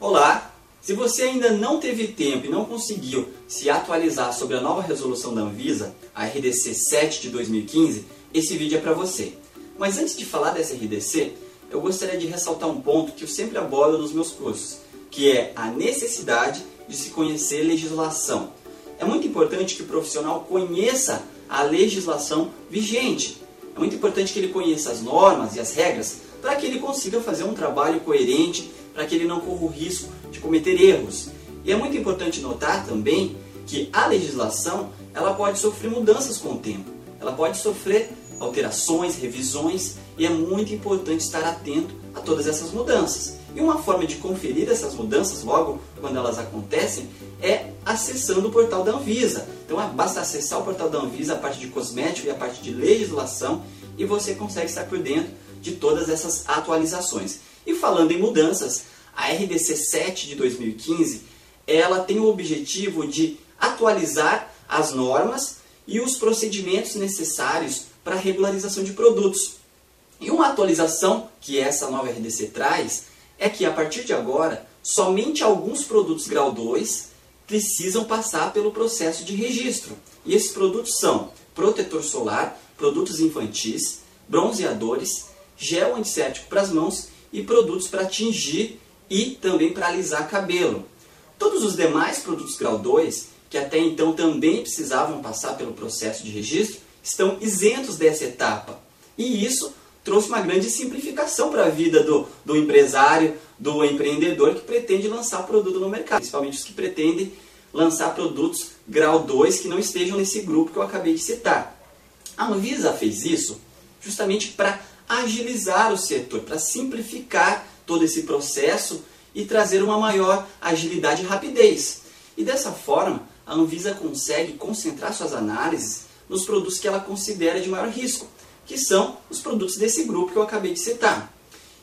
Olá! Se você ainda não teve tempo e não conseguiu se atualizar sobre a nova resolução da Anvisa, a RDC 7 de 2015, esse vídeo é para você. Mas antes de falar dessa RDC, eu gostaria de ressaltar um ponto que eu sempre abordo nos meus cursos, que é a necessidade de se conhecer legislação. É muito importante que o profissional conheça a legislação vigente. É muito importante que ele conheça as normas e as regras para que ele consiga fazer um trabalho coerente para que ele não corra o risco de cometer erros. E é muito importante notar também que a legislação ela pode sofrer mudanças com o tempo. Ela pode sofrer alterações, revisões e é muito importante estar atento a todas essas mudanças. E uma forma de conferir essas mudanças logo quando elas acontecem é acessando o portal da Anvisa. Então é, basta acessar o portal da Anvisa, a parte de cosmético e a parte de legislação e você consegue estar por dentro de todas essas atualizações. E falando em mudanças, a RDC 7 de 2015, ela tem o objetivo de atualizar as normas e os procedimentos necessários para a regularização de produtos. E uma atualização que essa nova RDC traz é que a partir de agora, somente alguns produtos grau 2 precisam passar pelo processo de registro. E esses produtos são protetor solar, produtos infantis, bronzeadores, gel antisséptico para as mãos e produtos para tingir e também para alisar cabelo. Todos os demais produtos grau 2, que até então também precisavam passar pelo processo de registro, estão isentos dessa etapa. E isso trouxe uma grande simplificação para a vida do, do empresário, do empreendedor que pretende lançar produto no mercado, principalmente os que pretendem lançar produtos grau 2 que não estejam nesse grupo que eu acabei de citar. A Anvisa fez isso justamente para agilizar o setor, para simplificar todo esse processo e trazer uma maior agilidade e rapidez. E dessa forma, a Anvisa consegue concentrar suas análises nos produtos que ela considera de maior risco, que são os produtos desse grupo que eu acabei de citar.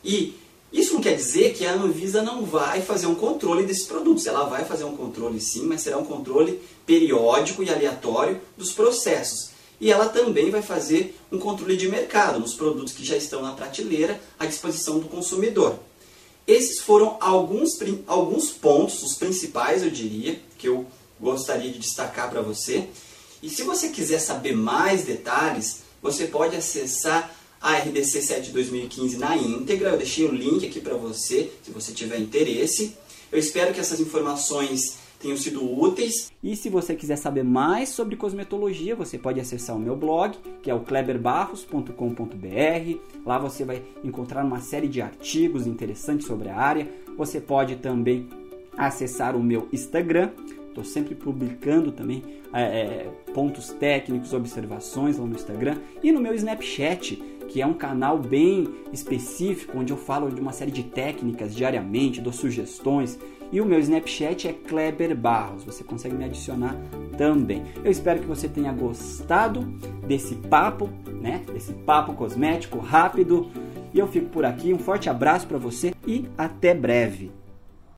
E isso não quer dizer que a Anvisa não vai fazer um controle desses produtos. Ela vai fazer um controle sim, mas será um controle periódico e aleatório dos processos e ela também vai fazer um controle de mercado nos produtos que já estão na prateleira à disposição do consumidor. Esses foram alguns, alguns pontos, os principais, eu diria, que eu gostaria de destacar para você. E se você quiser saber mais detalhes, você pode acessar a RDC 7 2015 na íntegra. Eu deixei o link aqui para você, se você tiver interesse. Eu espero que essas informações tenham sido úteis. E se você quiser saber mais sobre cosmetologia, você pode acessar o meu blog, que é o kleberbarros.com.br. Lá você vai encontrar uma série de artigos interessantes sobre a área. Você pode também acessar o meu Instagram. Estou sempre publicando também é, é, pontos técnicos, observações lá no Instagram. E no meu Snapchat, que é um canal bem específico, onde eu falo de uma série de técnicas diariamente, dou sugestões. E o meu Snapchat é Kleber Barros, você consegue me adicionar também. Eu espero que você tenha gostado desse papo, né? Desse papo cosmético rápido. E eu fico por aqui, um forte abraço para você e até breve.